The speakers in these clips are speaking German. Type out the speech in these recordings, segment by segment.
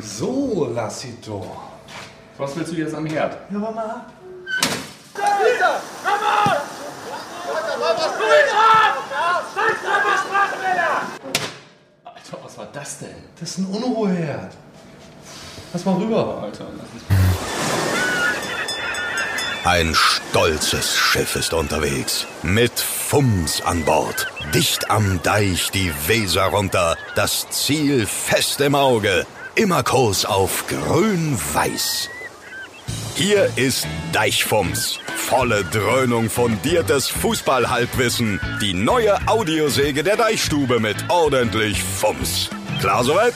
So, Lassito. Was willst du jetzt am Herd? Ja, warte mal. Alter, was war das denn? Das ist ein Unruheherd. Lass mal rüber. Alter, ist Ein stolzes Schiff ist unterwegs. Mit Fums an Bord. Dicht am Deich die Weser runter. Das Ziel fest im Auge. Immer Kurs auf grün-weiß. Hier ist Deichfums. Volle Dröhnung fundiertes Fußballhalbwissen. Die neue Audiosäge der Deichstube mit ordentlich Fums. Klar soweit?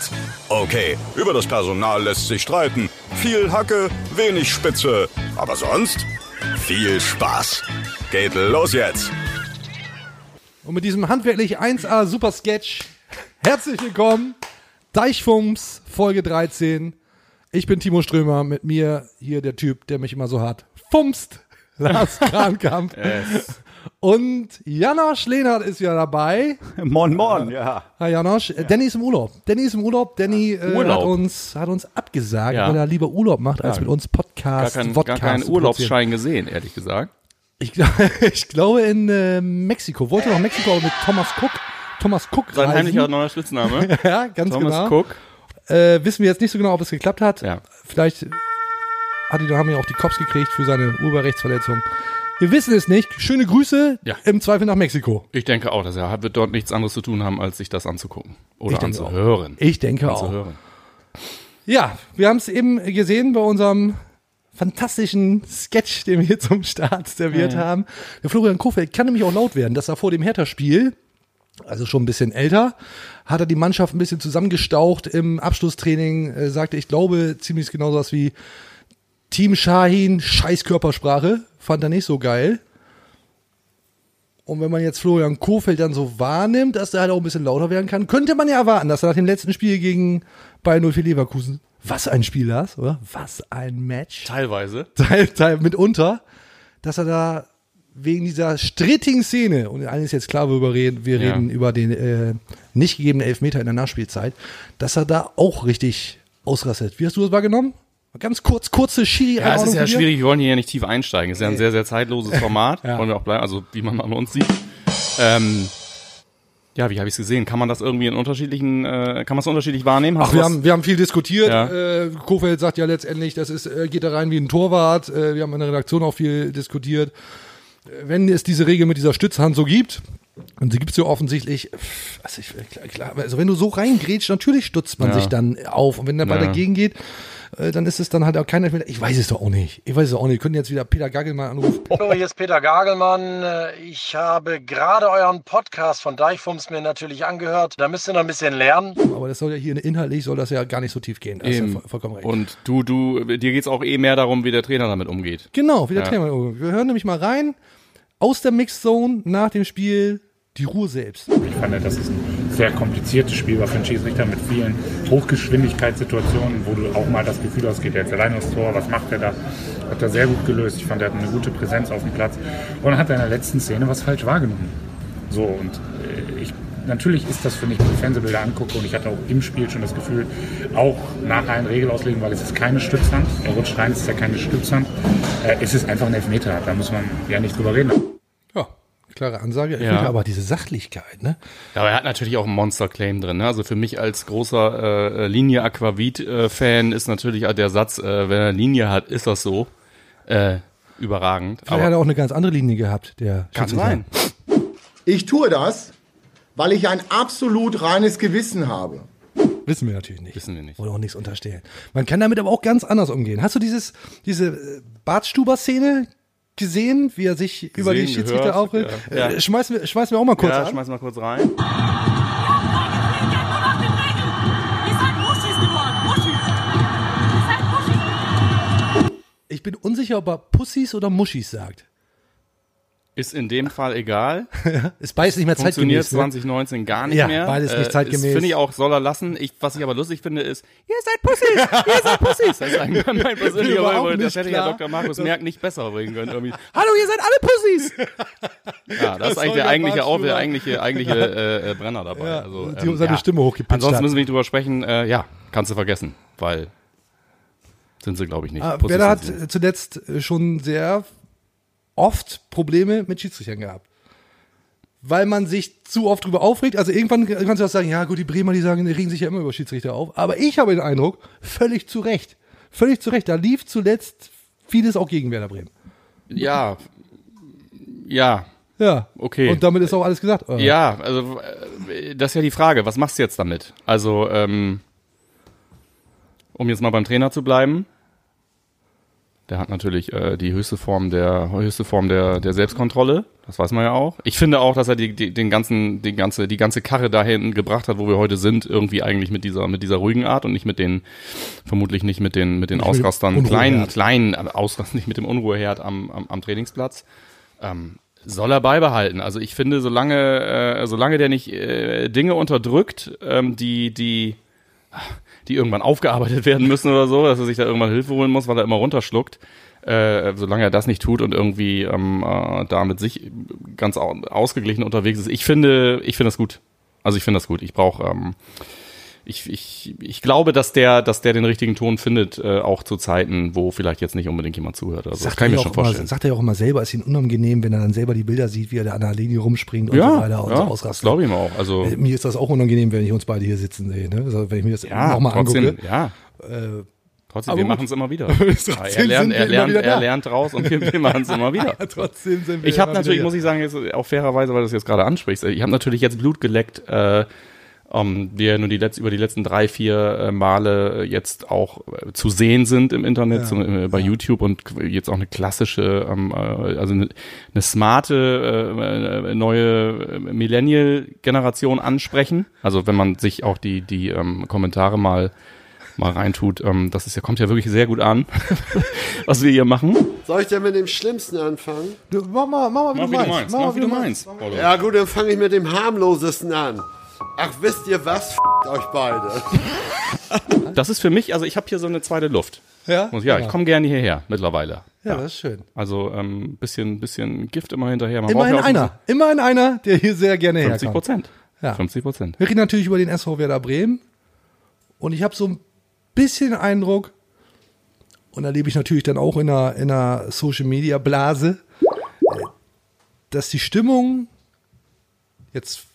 Okay, über das Personal lässt sich streiten. Viel Hacke, wenig Spitze. Aber sonst viel Spaß. Geht los jetzt. Und mit diesem handwerklich 1A Super Sketch herzlich willkommen. Deichfums, Folge 13. Ich bin Timo Strömer, mit mir hier der Typ, der mich immer so hart fumst. Lars Krankamp. Und Janosch Lehnert ist ja dabei. Mon Mon, ja. Hi Janosch. Äh, Danny ist im Urlaub. Danny ist im Urlaub. Danny äh, Urlaub. Hat, uns, hat uns abgesagt, Ja. weil er lieber Urlaub macht, als Ja. mit uns gar, Podcast, kein, gar Vodcast keinen zu produzieren. Urlaubsschein gesehen, ehrlich gesagt. Ich, ich glaube in äh, Mexiko. Wollte nach Mexiko aber mit Thomas Cook. Thomas Cook Sein reisen. heimlicher neuer Spitzname. Ja, ganz Thomas genau. Cook. Äh, wissen wir jetzt nicht so genau, ob es geklappt hat. Ja. Vielleicht hat die, haben wir auch die Cops gekriegt für seine Urheberrechtsverletzung. Wir wissen es nicht. Schöne Grüße. Ja. Im Zweifel nach Mexiko. Ich denke auch, dass er wird dort nichts anderes zu tun haben, als sich das anzugucken. Oder Ich anzuhören. Ich denke auch. Anzuhören. Ja, wir haben es eben gesehen bei unserem fantastischen Sketch, den wir hier zum Start serviert Ja, ja. haben. Der Florian Kofeld kann nämlich auch laut werden, dass er vor dem Hertha-Spiel, also schon ein bisschen älter, hat er die Mannschaft ein bisschen zusammengestaucht im Abschlusstraining, äh, sagte, ich glaube, ziemlich genau was wie Team Shahin, scheiß Körpersprache, fand er nicht so geil. Und wenn man jetzt Florian Kofeld dann so wahrnimmt, dass er halt auch ein bisschen lauter werden kann, könnte man ja erwarten, dass er nach dem letzten Spiel gegen Bayern 04 Leverkusen, was ein Spiel das, oder? Was ein Match. Teilweise. Teil, Teil mitunter, dass er da wegen dieser strittigen Szene, und allen ist jetzt klar, worüber reden, wir Ja. reden über den äh, nicht gegebenen Elfmeter in der Nachspielzeit, dass er da auch richtig ausrastet. Wie hast du das wahrgenommen? Ganz kurz, kurze schiri Ja, es ist ja schwierig, wir wollen hier ja nicht tief einsteigen. Es ist ja ein sehr, sehr zeitloses Format. Ja. Wollen wir auch bleiben, also wie man an uns sieht. Ähm, ja, wie habe ich es gesehen? Kann man das irgendwie in unterschiedlichen, äh, kann man es unterschiedlich wahrnehmen? Hast Ach, wir haben, wir haben viel diskutiert. Ja. Äh, Kofeld sagt ja letztendlich, das ist, äh, geht da rein wie ein Torwart. Äh, wir haben in der Redaktion auch viel diskutiert. Wenn es diese Regel mit dieser Stützhand so gibt, und sie gibt es ja offensichtlich, also, ich, klar, klar, also wenn du so reingrätschst, natürlich stutzt man Ja. sich dann auf. Und wenn der Ball Ja. dagegen geht, äh, dann ist es dann halt auch keiner. Ich weiß es doch auch nicht. Ich weiß es auch nicht. Wir können jetzt wieder Peter Gaggelmann anrufen. Hallo, hier ist Peter Gagelmann. Äh, Ich habe gerade euren Podcast von Deichfums mir natürlich angehört. Da müsst ihr noch ein bisschen lernen. Aber das soll ja hier inhaltlich, soll das ja gar nicht so tief gehen. Das ist ja Eben. voll, vollkommen recht. Und du, du, dir geht's auch eh mehr darum, wie der Trainer damit umgeht. Genau, wieder Ja. Thema. Wir hören nämlich mal rein aus der Mixzone nach dem Spiel die Ruhe selbst. Ich fand, dass es ein sehr kompliziertes Spiel war für einen Schiedsrichter mit vielen Hochgeschwindigkeitssituationen, wo du auch mal das Gefühl hast, geht er jetzt allein aufs Tor, was macht er da? Hat er sehr gut gelöst. Ich fand, er hat eine gute Präsenz auf dem Platz. Und hat in der letzten Szene was falsch wahrgenommen. So, und äh, natürlich ist das, wenn ich mir die Fernsehbilder angucke, und ich hatte auch im Spiel schon das Gefühl, auch nach allen Regelauslegen, weil es ist keine Stützhand, er rutscht rein, es ist ja keine Stützhand, äh, es ist einfach ein Elfmeter, da muss man ja nicht drüber reden. Ja, klare Ansage. Ich Ja. finde aber diese Sachlichkeit, ne? Ja, aber er hat natürlich auch einen Monster-Claim drin. Ne? Also für mich als großer äh, Linie Aquavit-Fan ist natürlich auch der Satz, äh, wenn er Linie hat, ist das so. Äh, überragend. Vielleicht hat er auch eine ganz andere Linie gehabt, der kann sein. Ich tue das, weil ich ein absolut reines Gewissen habe. Wissen wir natürlich nicht. Wissen wir nicht. Wollen auch nichts unterstellen. Man kann damit aber auch ganz anders umgehen. Hast du dieses, diese äh, Bartstuber-Szene gesehen, wie er sich über die Schiedsrichter gehört, aufregt? ja. Äh, schmeiß, mir, schmeiß mir auch mal kurz Ja, an. schmeiß mal kurz rein. Ich bin unsicher, ob er Pussys oder Muschis sagt. Ist in dem Fall egal. Ist beides nicht mehr Funktioniert zeitgemäß. Ne? 2019 gar nicht Ja, mehr. beides nicht Äh, zeitgemäß. ist, Finde ich auch, soll er lassen. Ich, was ich aber lustig finde, ist, ihr seid Pussys, ihr seid Pussys. Das ist eigentlich mein persönlicher. Das hätte ja. Dr. Markus Merck nicht besser bringen können. Irgendwie. Hallo, ihr seid alle Pussys. Ja, das, ist soll eigentlich der eigentliche, Bartstuber. der eigentliche, eigentliche äh, äh, Brenner dabei. Ja, also, die seine ja. Stimme hochgepitcht Ansonsten hat. müssen wir nicht drüber sprechen. Äh, ja, kannst du vergessen. weil sind sie, glaube ich, nicht. Ah, Werder hat äh, zuletzt äh, schon sehr oft Probleme mit Schiedsrichtern gehabt. Weil man sich zu oft drüber aufregt. Also irgendwann kannst du auch sagen, ja gut, die Bremer, die sagen, die regen sich ja immer über Schiedsrichter auf. Aber ich habe den Eindruck, völlig zu Recht. Völlig zu Recht. Da lief zuletzt vieles auch gegen Werder Bremen. Ja. Ja. Ja. Okay. Und damit ist auch alles gesagt. oder? Ja, also äh, das ist ja die Frage, was machst du jetzt damit? Also, ähm, um jetzt mal beim Trainer zu bleiben, der hat natürlich äh, die höchste Form der höchste Form der, der Selbstkontrolle, das weiß man ja auch. Ich finde auch, dass er die, die, den ganzen, die ganze, die ganze Karre dahin gebracht hat, wo wir heute sind, irgendwie eigentlich mit dieser, mit dieser ruhigen Art und nicht mit den, vermutlich nicht mit den, mit den Ausrastern, kleinen, kleinen aber Ausrastern, nicht mit dem Unruheherd am, am, am Trainingsplatz. Ähm, soll er beibehalten. Also ich finde, solange, äh, solange der nicht äh, Dinge unterdrückt, ähm, die, die, die irgendwann aufgearbeitet werden müssen oder so, dass er sich da irgendwann Hilfe holen muss, weil er immer runterschluckt. Äh, solange er das nicht tut und irgendwie ähm, äh, da mit sich ganz au ausgeglichen unterwegs ist. Ich finde, ich finde das gut. Also ich finde das gut. Ich brauche, ähm, ich, ich, ich glaube, dass der, dass der den richtigen Ton findet, äh, auch zu Zeiten, wo vielleicht jetzt nicht unbedingt jemand zuhört. Also das kann ich mir schon auch immer, vorstellen. sagt er ja auch immer selber, ist ihm unangenehm, wenn er dann selber die Bilder sieht, wie er da an der Linie rumspringt und ja, so weiter und ja, so ausrastet. glaube ich ihm auch. Also Äh, Mir ist das auch unangenehm, wenn ich uns beide hier sitzen sehe. Ne? Also, wenn ich mir das ja, nochmal angucke. ja. Äh, Trotzdem, aber wir machen es immer wieder. Ja, er lernt, er lernt, er lernt raus und wir, wir machen es immer wieder. trotzdem sind wir Ich habe natürlich, muss ich sagen, jetzt auch fairerweise, weil du das jetzt gerade ansprichst, ich habe natürlich jetzt Blut geleckt, äh, um, die ja nur die letzt, über die letzten drei, vier äh, Male äh, jetzt auch äh, zu sehen sind im Internet, Ja, so, äh, bei YouTube und qu- jetzt auch eine klassische, ähm, äh, also eine, eine smarte äh, neue Millennial-Generation ansprechen. Also wenn man sich auch die, die ähm, Kommentare mal mal reintut, ähm, das ist ja, kommt ja wirklich sehr gut an, was wir hier machen. Soll ich denn mit dem Schlimmsten anfangen? Du, Mach mal, mach mal, wie du meinst. mach wie du meinst. Ja gut, dann fange ich mit dem harmlosesten an. Ach, wisst ihr was? F euch beide. Das ist für mich, also ich habe hier so eine zweite Luft. Ja? Muss- Ja, ich komme gerne hierher mittlerweile. Ja, das ist schön. Also ähm, bisschen, bisschen Gift immer hinterher. Man Immerhin ja einer. Immerhin einer, der hier sehr gerne 50 herkommt. Prozent. Ja. 50 Prozent. Wir reden natürlich über den SV Werder Bremen. Und ich habe so ein bisschen den Eindruck, und da lebe ich natürlich dann auch in einer, in einer Social Media Blase, äh, dass die Stimmung jetzt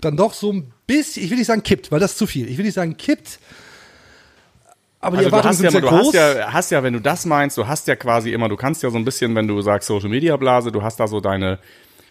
dann doch so ein bisschen, ich will nicht sagen kippt, weil das ist zu viel. Ich will nicht sagen kippt, aber die Also du Erwartungen hast, sind ja, sehr du groß. hast ja, hast ja, wenn du das meinst, du hast ja quasi immer, du kannst ja so ein bisschen, wenn du sagst Social Media Blase, du hast da so deine,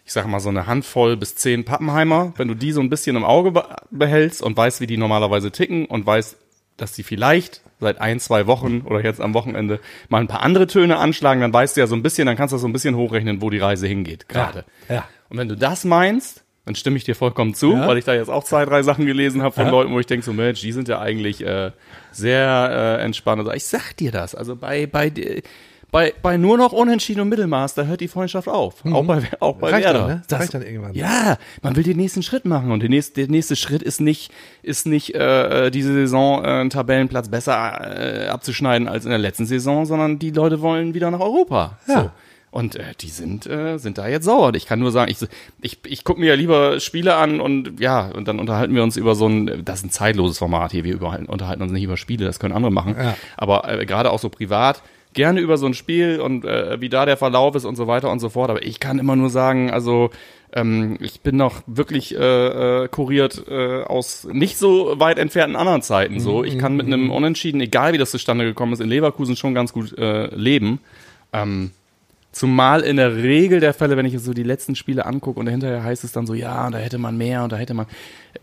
ich sag mal so eine Handvoll bis zehn Pappenheimer, wenn du die so ein bisschen im Auge be behältst und weißt, wie die normalerweise ticken und weißt, dass die vielleicht seit ein, zwei Wochen oder jetzt am Wochenende mal ein paar andere Töne anschlagen, dann weißt du ja so ein bisschen, dann kannst du so ein bisschen hochrechnen, wo die Reise hingeht, gerade. ja. Und wenn du das meinst, dann stimme ich dir vollkommen zu, Ja. weil ich da jetzt auch zwei, drei Sachen gelesen habe von Ja. Leuten, wo ich denke so, Mensch, die sind ja eigentlich äh, sehr äh, entspannt. Also ich sag dir das, also bei bei bei, bei nur noch Unentschieden und Mittelmaß, da hört die Freundschaft auf. Auch bei, auch bei Mhm. Reicht Werder. dann, ne? Das- Reicht dann irgendwann. Ja, man will den nächsten Schritt machen und der nächste, der nächste Schritt ist nicht, ist nicht äh, diese Saison äh, einen Tabellenplatz besser äh, abzuschneiden als in der letzten Saison, sondern die Leute wollen wieder nach Europa. Ja. So. Und äh, die sind, äh, sind da jetzt sauer. Ich kann nur sagen, ich, ich, ich gucke mir ja lieber Spiele an und ja, und dann unterhalten wir uns über so ein, das ist ein zeitloses Format hier, wir überhalten, unterhalten uns nicht über Spiele, das können andere machen. Ja. Aber äh, gerade auch so privat, gerne über so ein Spiel und äh, wie da der Verlauf ist und so weiter und so fort. Aber ich kann immer nur sagen, also ähm, ich bin noch wirklich äh, äh, kuriert äh, aus nicht so weit entfernten anderen Zeiten. So, ich kann mit einem Unentschieden, egal wie das zustande gekommen ist, in Leverkusen schon ganz gut äh, leben. Ähm, Zumal in der Regel der Fälle, wenn ich so die letzten Spiele angucke und hinterher heißt es dann so, ja, und da hätte man mehr und da hätte man.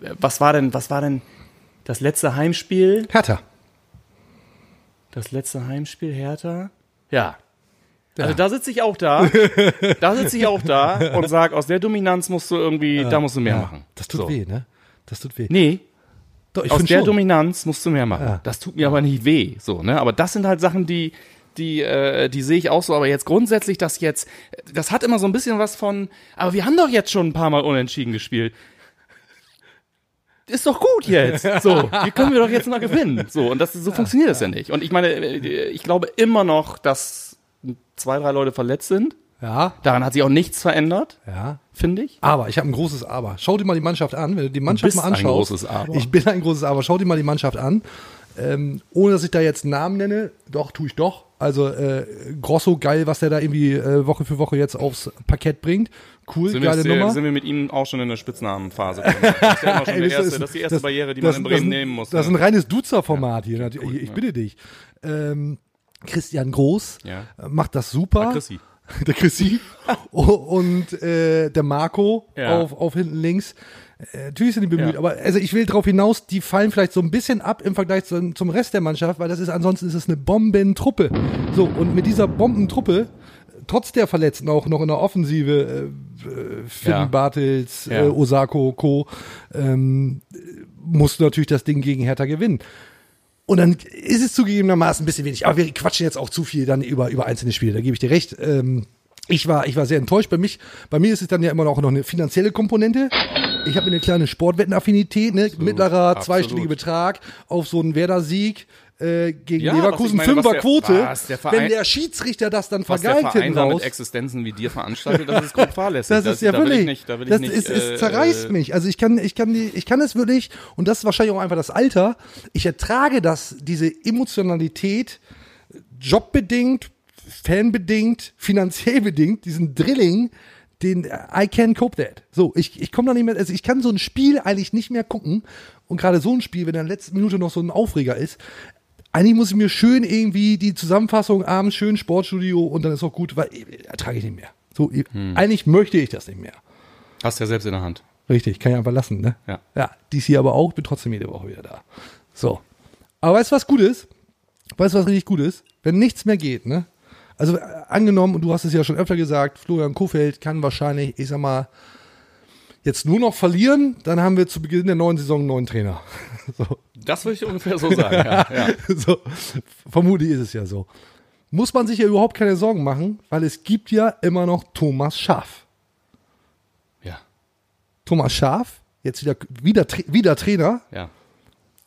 Äh, Was war denn, was war denn das letzte Heimspiel? Hertha. Das letzte Heimspiel Hertha? Ja. Also da sitze ich auch da, da sitze ich auch da und sag, aus der Dominanz musst du irgendwie, da musst du mehr Ja. machen. Das tut So. weh, ne? Das tut weh. Nee, Doch, ich aus der schon. Dominanz musst du mehr machen. Ja. Das tut mir aber nicht weh, so, ne? Aber das sind halt Sachen, die, die, äh, die sehe ich auch so. Aber jetzt grundsätzlich, das jetzt, das hat immer so ein bisschen was von, aber wir haben doch jetzt schon ein paar Mal unentschieden gespielt. Ist doch gut jetzt. So, hier können wir doch jetzt mal gewinnen. So, und das, so funktioniert das ja nicht. Und ich meine, äh, ich glaube immer noch, dass zwei, drei Leute verletzt sind. Ja, Daran hat sich auch nichts verändert, ja. finde ich. Aber ich habe ein großes Aber. Schau dir mal die Mannschaft an. Wenn du die Mannschaft bist mal ein anschaust. großes Aber. Ich bin ein großes Aber. Schau dir mal die Mannschaft an. Ähm, ohne dass ich da jetzt Namen nenne, doch, tue ich doch. Also äh, Grosso, geil, was der da irgendwie äh, Woche für Woche jetzt aufs Parkett bringt. Cool, Sind wir, geile sehr, Nummer. sind wir mit ihm auch schon in der Spitznamenphase? Das ist, ja schon Ey, der erste, das ist die erste das- Barriere, die das- man in Bremen ein- nehmen muss. Das ist ein reines Duzer-Format hier. natürlich. ich, ich bitte dich. Ähm, Christian Groß Ja. macht das super. Ah, Chrissy. Der Chrissy. Und äh, der Marco Ja. auf, auf hinten links. Äh, natürlich sind die bemüht, Ja. aber also ich will darauf hinaus, die fallen vielleicht so ein bisschen ab im Vergleich zum, zum Rest der Mannschaft, weil das ist ansonsten ist es eine Bombentruppe. So, und mit dieser Bombentruppe, trotz der Verletzten auch noch in der Offensive, äh, äh, Finn Ja. Bartels, Ja. äh, Osako, Co., ähm, musst du natürlich das Ding gegen Hertha gewinnen. Und dann ist es zugegebenermaßen ein bisschen wenig. Aber wir quatschen jetzt auch zu viel dann über, über einzelne Spiele. Da gebe ich dir recht. Ähm, ich war, ich war sehr enttäuscht. Bei mich, bei mir ist es dann ja immer noch noch eine finanzielle Komponente. Ich habe eine kleine Sportwettenaffinität, ne? mittlerer absolut. zweistelliger Betrag auf so einen Werder-Sieg äh, gegen Ja, Leverkusen, meine, was der- was der Verein- Wenn der Schiedsrichter das dann Was der vergeigt Verein da raus. Existenzen wie dir veranstaltet, das ist grob fahrlässig. Das, ist ja da wirklich, ich nicht, da das nicht, ist, es äh, zerreißt äh, mich. Also ich kann, ich kann die, ich kann es wirklich, und das ist wahrscheinlich auch einfach das Alter. Ich ertrage das, diese Emotionalität, jobbedingt, fanbedingt, finanziell bedingt, diesen Drilling, den I can't cope that. So, ich, ich komme da nicht mehr, also ich kann so ein Spiel eigentlich nicht mehr gucken. Und gerade so ein Spiel, wenn in der letzten Minute noch so ein Aufreger ist, eigentlich muss ich mir schön irgendwie die Zusammenfassung abends schön Sportstudio und dann ist auch gut, weil äh, ertrage ich nicht mehr. So, eigentlich möchte ich das nicht mehr. Hast ja selbst in der Hand. Richtig, kann ich einfach lassen, ne? Ja. Ja, dies hier aber auch, bin trotzdem jede Woche wieder da. So. Aber weißt du, was gut ist? Weißt du, was richtig gut ist? Wenn nichts mehr geht, ne? Also äh, angenommen, und du hast es ja schon öfter gesagt, Florian Kofeld kann wahrscheinlich, ich sag mal, jetzt nur noch verlieren, dann haben wir zu Beginn der neuen Saison einen neuen Trainer. so. Das würde ich ungefähr so sagen. Ja, ja. so, vermutlich ist es ja so. Muss man sich ja überhaupt keine Sorgen machen, weil es gibt ja immer noch Thomas Schaf. ja, Thomas Schaf, jetzt wieder, wieder, wieder Trainer, ja.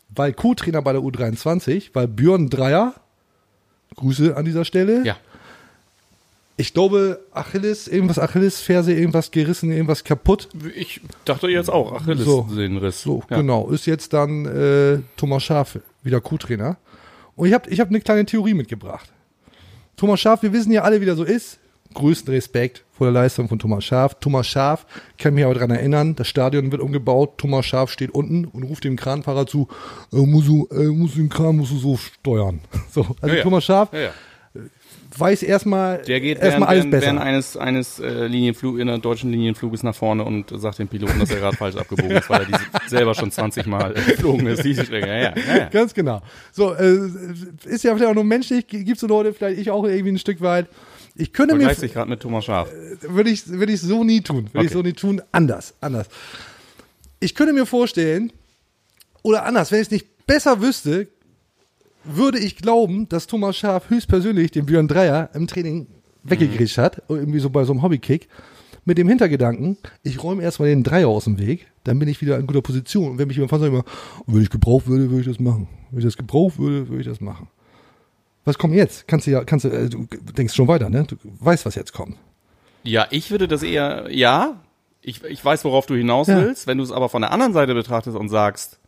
weil Co-Trainer bei der U23, weil Björn Dreier, Grüße an dieser Stelle. Ja, Ich glaube, Achilles, irgendwas Achillesferse, irgendwas gerissen, irgendwas kaputt. ich dachte jetzt auch, Achilles So. Sehnenriss. So, ja. genau. Ist jetzt dann äh, Thomas Schaf wieder Co-Trainer. Und ich habe ich hab eine kleine Theorie mitgebracht. Thomas Schaf, wir wissen ja alle, wie der so ist. Größten Respekt vor der Leistung von Thomas Schaf. Thomas Schaf, kann mich aber daran erinnern, das Stadion wird umgebaut. Thomas Schaf steht unten und ruft dem Kranfahrer zu, äh, musst du, äh, musst du den Kran musst du so steuern. So, also Ja. Thomas Schaf ja. Weiß erstmal Der geht erstmal während, alles während, besser. während eines, eines äh, Linienflug, in der deutschen Linienfluges nach vorne und sagt dem Piloten, dass er gerade falsch abgebogen ist, weil er diese selber schon 20 Mal äh, geflogen ist. Diese Strecke. Ja, ja, ja. Ganz genau. So, äh, ist ja vielleicht auch nur menschlich, gibt so Leute, vielleicht ich auch irgendwie ein Stück weit. Ich könnte mir, sich gerade mit Thomas Schaf. würde ich, würde ich so nie tun. Würde ich Okay. so nie tun. Anders, anders. Ich könnte mir vorstellen, oder anders, wenn ich es nicht besser wüsste, würde ich glauben, dass Thomas Schaf höchstpersönlich den Björn Dreier im Training weggegrätscht hat, irgendwie so bei so einem Hobbykick, mit dem Hintergedanken, ich räume erstmal den Dreier aus dem Weg, dann bin ich wieder in guter Position. Und wenn mich jemand fragt, sag ich wenn ich gebraucht würde, würde ich das machen. Wenn ich das gebraucht würde, würde ich das machen. Was kommt jetzt? Kannst du ja, kannst du, äh, du denkst schon weiter, ne? Du weißt, was jetzt kommt. Ja, ich würde das eher, ja, ich, ich weiß, worauf du hinaus Ja. willst. Wenn du es aber von der anderen Seite betrachtest und sagst,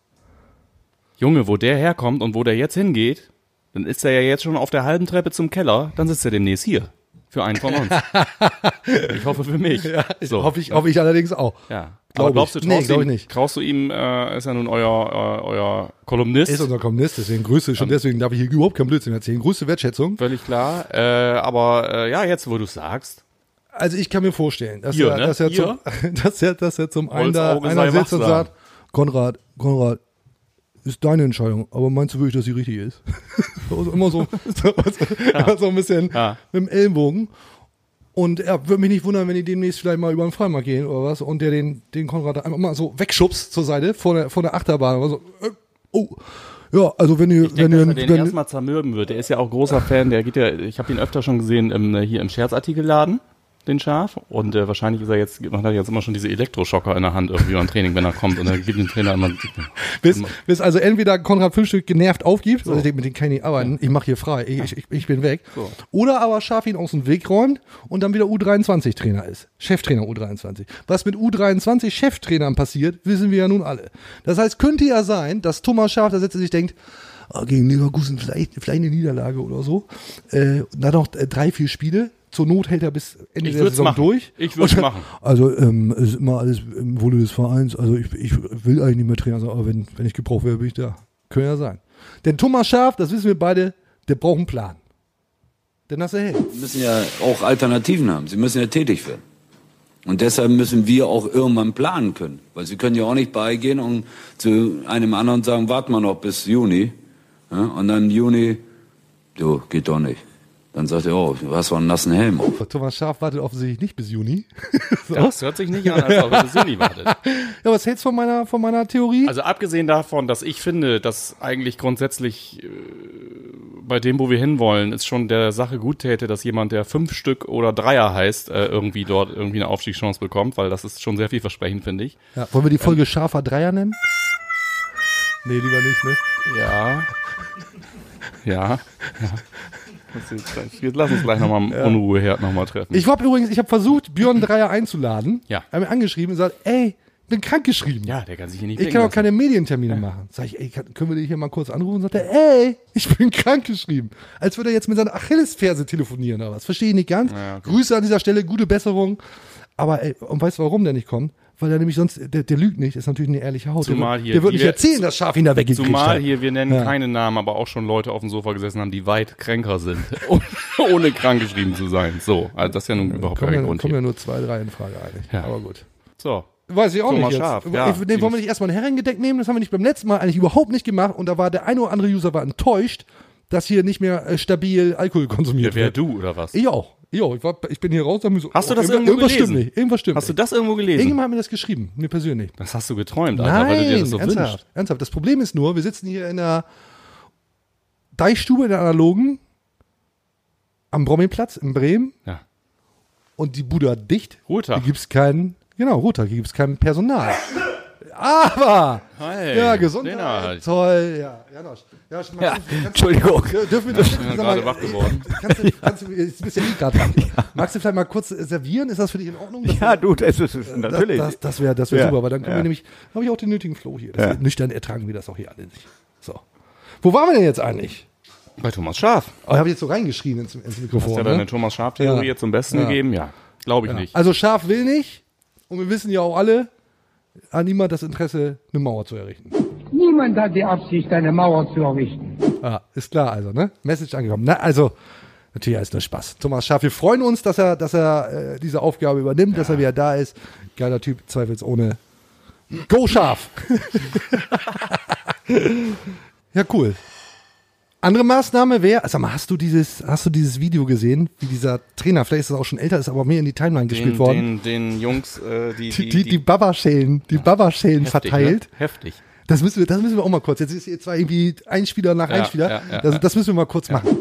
Junge, wo der herkommt und wo der jetzt hingeht, dann ist er ja jetzt schon auf der halben Treppe zum Keller, dann sitzt er demnächst hier. Für einen von uns. ich hoffe für mich. so. Hoffe ich, hoffe ich allerdings auch. Ja. Glaub aber glaubst du, Nee, traust, glaub ihm, ich nicht. traust du ihm, äh, ist ja nun euer, äh, euer Kolumnist. Ist unser Kommunist, deswegen Grüße, schon deswegen darf ich hier überhaupt keinen Blödsinn erzählen. Größte Wertschätzung. Völlig klar. Äh, aber äh, ja, jetzt, wo du sagst, Also ich kann mir vorstellen, dass, Ihr, er, ne? dass, er, Ihr? zum, dass, er, dass er zum einen da einer sitzt und sagt, Konrad, Konrad, ist deine Entscheidung, aber meinst du wirklich, dass sie richtig ist? so, immer so, so, immer so ein bisschen Ja. mit dem Ellenbogen. Und er würde mich nicht wundern, wenn die demnächst vielleicht mal über den Freimarkt gehen oder was und der den, den Konrad einfach mal so wegschubst zur Seite vor der, vor der Achterbahn. Und so, äh, oh, ja, also wenn ihr, Ich denke, wenn dass ihr, er den wenn, erstmal zermürben wird. Der ist ja auch großer Fan. Der geht ja, ich habe ihn öfter schon gesehen im, äh, hier im Scherzartikelladen, den Schaf. Und äh, wahrscheinlich ist er jetzt, man hat jetzt immer schon diese Elektroschocker in der Hand irgendwie beim Training, wenn er kommt. Und dann gibt dem Trainer immer. bis, bis also entweder Konrad Frühstück genervt aufgibt, also ich denke, mit dem kann ich nicht arbeiten, ich mache hier frei, ich, ich, ich bin weg. So. Oder aber Schaf ihn aus dem Weg räumt und dann wieder U23-Trainer ist. Cheftrainer U23. Was mit U23-Cheftrainern passiert, wissen wir ja nun alle. Das heißt, könnte ja sein, dass Thomas Schaf da sitzt und sich denkt, ah, gegen Leverkusen vielleicht, vielleicht eine Niederlage oder so. Äh, und dann noch äh, drei, vier Spiele. Zur Not hält er bis Ende Ich der Saison machen. durch. Ich würd's Und- machen. Also ähm, es ist immer alles im Wohle des Vereins. Also ich, ich will eigentlich nicht mehr Trainer sein, aber wenn, wenn ich gebraucht werde, bin ich da. Könnte ja sein. Denn Thomas Schaf, das wissen wir beide, der braucht einen Plan. Denn das er hält. Sie müssen ja auch Alternativen haben. Sie müssen ja tätig werden. Und deshalb müssen wir auch irgendwann planen können. Weil Sie können ja auch nicht beigehen und zu einem anderen sagen, warten wir noch bis Juni. Ja, und dann Juni, du, geht doch nicht. Dann sagt er, oh, du hast doch einen nassen Helm auf. Thomas Schaf wartet offensichtlich nicht bis Juni. Das hört sich nicht an, als ob er bis Juni wartet. Ja, was hältst du von meiner, von meiner Theorie? Also abgesehen davon, dass ich finde, dass eigentlich grundsätzlich äh, bei dem, wo wir hinwollen, es schon der Sache gut täte, dass jemand, der fünf Stück oder Dreier heißt, äh, irgendwie dort irgendwie eine Aufstiegschance bekommt, weil das ist schon sehr vielversprechend, finde ich. ja, wollen wir die Folge Schafer Dreier nennen? Nee, lieber nicht, ne? Ja. Ja. ja. Jetzt- lass uns gleich nochmal im Unruheherd nochmal treffen. Ich habe übrigens, ich habe versucht, Björn Dreier einzuladen. Ja. Er hat mir angeschrieben und gesagt, ey, bin krank geschrieben. ja, der kann sich hier nicht Ich kann auch lassen. keine Medientermine machen. Sag ich, ey, können wir dich hier mal kurz anrufen? Sagt er, ey, ich bin krank geschrieben. Als würde er jetzt mit seiner Achillesferse telefonieren oder was. Verstehe ich nicht ganz. Ja, okay. Grüße an dieser Stelle, gute Besserung. Aber ey, und weißt du, warum der nicht kommt? Weil er nämlich sonst, der, der lügt nicht, ist natürlich eine ehrliche Haut. Zumal der, hier der wird nicht wir- erzählen, dass Schaf ihn da weggekriegt Zumal hat. hier, wir nennen Ja. keine Namen, aber auch schon Leute auf dem Sofa gesessen haben, die weit kränker sind, ohne krank geschrieben zu sein. So, also das ist ja nun überhaupt kommen kein ja, Grund kommen ja nur zwei, drei in Frage eigentlich. Ja. Aber gut. So, Weiß ich auch Thomas nicht jetzt. Schaaf, ja. ich, nee, wollen wir nicht erstmal ein Herrengedeck nehmen? Das haben wir nicht beim letzten Mal eigentlich überhaupt nicht gemacht. Und da war der eine oder andere User war enttäuscht, dass hier nicht mehr äh, stabil Alkohol konsumiert wer wird. du oder was? Ich auch. Auch. Ich, war, ich bin hier raus so, Hast du das irgendwas- irgendwo irgendwas gelesen? stimmt nicht. Irgendwas stimmt Hast du das irgendwo gelesen? Irgendjemand hat mir das geschrieben, mir persönlich. Das hast du geträumt, Alter, weil du dir das so ernsthaft, wünschst. ernsthaft. Das Problem ist nur, wir sitzen hier in der Deichstube in der Analogen am Brommelplatz in Bremen Ja. und die Bude hat dicht. Ruhetag. Hier gibt's keinen, genau, Ruhetag, hier gibt's kein Personal. Aber, Hi, ja, Gesundheit, Lennart. toll, ja, Janosch. Ja, du- Ja, du- Entschuldigung. Ja, Dürfen wir das bin gerade wach geworden. Kannst du, kannst du, jetzt bist ja eh gerade dran. Magst du vielleicht mal kurz äh, servieren? Ist das für dich in Ordnung? Ja, du, das ist natürlich. Das, das, das wäre das wär Ja, super, weil dann können ja. wir nämlich, habe ich auch den nötigen Flow hier. Das Ja. Nüchtern ertragen wir das auch hier alle nicht. So. Wo waren wir denn jetzt eigentlich? Bei Thomas Schaf. Oh, habe ich jetzt so reingeschrien ins, ins Mikrofon. Hast du ja ne? deine Thomas Schaf-Theorie Ja. jetzt zum Besten Ja. gegeben? Ja. Glaube ich ja. nicht. Also Schaf will nicht und wir wissen ja auch alle, hat niemand das Interesse, eine Mauer zu errichten. Niemand hat die Absicht, eine Mauer zu errichten. Ja, ist klar also, ne? Message angekommen. Na, also, natürlich ist nur Spaß. Thomas Schaaf, wir freuen uns, dass er, dass er äh, diese Aufgabe übernimmt, dass er wieder da ist. Geiler Typ, zweifelsohne. Go Schaf! ja, cool. Andere Maßnahme wäre, sag mal, hast du dieses, hast du dieses Video gesehen, wie dieser Trainer, vielleicht ist das auch schon älter, ist aber mir in die Timeline gespielt Den, worden, den, den Jungs, äh, die, die, die, die Babaschellen, die Babaschellen heftig, verteilt. Ne? Heftig. Das müssen wir, das müssen wir auch mal kurz. Jetzt ist hier zwar irgendwie ein Spieler nach Ja, ein Spieler. ja, ja, das, ja. das müssen wir mal kurz machen.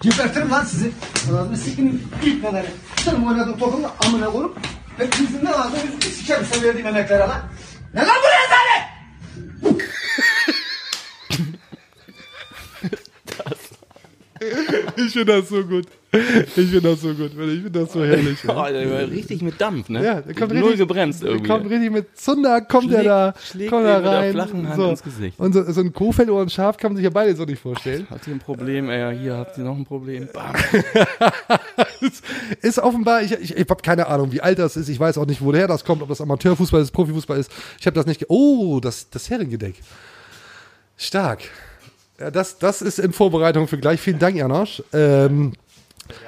Gebertirim lan sizi. Anasını sikin ilk kadarı. Sen oynadın topunu amına koyup hepinizin ne lazım sikerim sen verdiğim emeklere lan. Ne lan bu rezalet? Ich finde das so gut. Ich finde das so gut. Ich finde das so herrlich. Oh, der richtig mit Dampf, ne? Ja, der kommt Null richtig, gebremst irgendwie. Kommt richtig mit Zunder, kommt er Schlägt- da, schlägt kommt ihm er mit der rein. flachen Hand so. ins Gesicht. Und so, so ein Kofeld oder ein Schaf kann man sich ja beide so nicht vorstellen. Hat ihr ein Problem? Ey, hier habt ihr noch ein Problem. Bam. ist offenbar, ich, ich, ich habe keine Ahnung, wie alt das ist. Ich weiß auch nicht, woher das kommt, ob das Amateurfußball ist, Profifußball ist. Ich habe das nicht. ge- Oh, das, das Herrengedeck. Stark. Ja, das, das ist in Vorbereitung für gleich. Vielen Dank, Janosch. Ähm,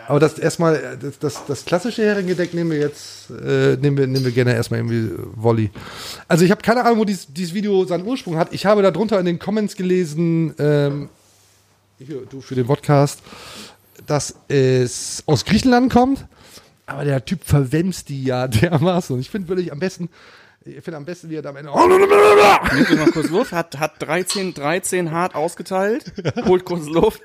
aber das erstmal, äh, das, das, das klassische Herrengedeck nehmen wir jetzt, äh, nehmen, wir, nehmen wir gerne erstmal irgendwie äh, Volley. Also ich habe keine Ahnung, wo dies, dieses Video seinen Ursprung hat. Ich habe darunter in den Comments gelesen, ähm, hier, du für den Podcast, dass es aus Griechenland kommt. Aber der Typ verwemst die ja dermaßen. Und ich finde wirklich am besten, ich finde am besten, wie er da am Ende. Nimmt mal kurz Luft, hat, hat 13, 13 hart ausgeteilt, holt kurz Luft